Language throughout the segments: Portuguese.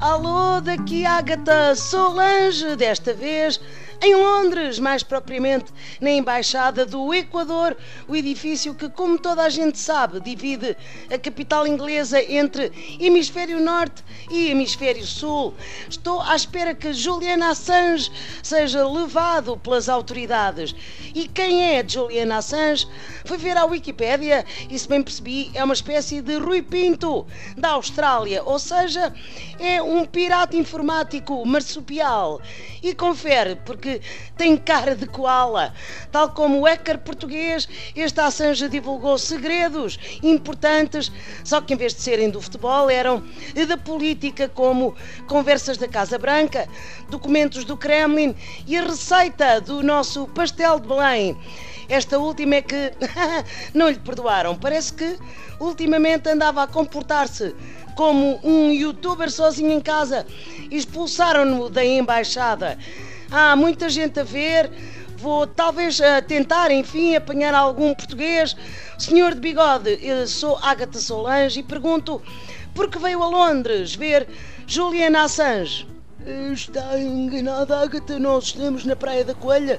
Alô, daqui Agatha Solange, desta vez em Londres, mais propriamente na Embaixada do Equador, o edifício que, como toda a gente sabe, divide a capital inglesa entre Hemisfério Norte e Hemisfério Sul. Estou à espera que Julian Assange seja levado pelas autoridades. E quem é Julian Assange? Fui ver à Wikipédia e, se bem percebi, é uma espécie de Rui Pinto da Austrália, ou seja, é um pirata informático marsupial. E confere, porque que tem cara de koala. Tal como o hacker português, este Assange divulgou segredos importantes, só que em vez de serem do futebol, eram da política, como conversas da Casa Branca, documentos do Kremlin e a receita do nosso pastel de Belém. Esta última é que não lhe perdoaram. Parece que ultimamente andava a comportar-se como um youtuber sozinho em casa. Expulsaram-no da embaixada. Há muita gente a ver. Vou talvez uh, tentar, enfim, apanhar algum português. Senhor de bigode, eu sou Agatha Solange e pergunto por que veio a Londres ver Julian Assange? Está enganada, Agatha. Nós estamos na Praia da Coelha.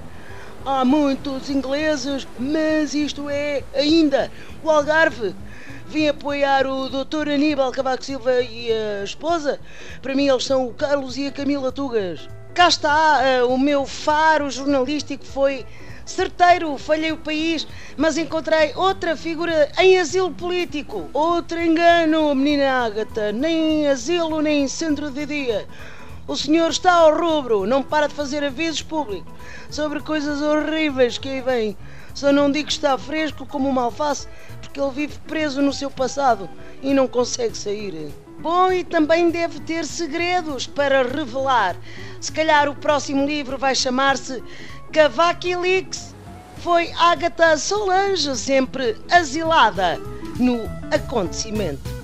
Há muitos ingleses, mas isto é ainda o Algarve. Vim apoiar o Dr. Aníbal Cavaco Silva e a esposa. Para mim, eles são o Carlos e a Camila Tugas cá está, uh, o meu faro jornalístico foi certeiro, falhei o país, mas encontrei outra figura em asilo político. Outro engano, menina Ágata, nem asilo nem centro de dia. O senhor está ao rubro, não para de fazer avisos públicos sobre coisas horríveis que aí vêm. Só não digo que está fresco como uma alface, porque ele vive preso no seu passado e não consegue sair. Bom, e também deve ter segredos para revelar. Se calhar o próximo livro vai chamar-se Cavaquilix. Foi Agatha Solange, sempre asilada no acontecimento.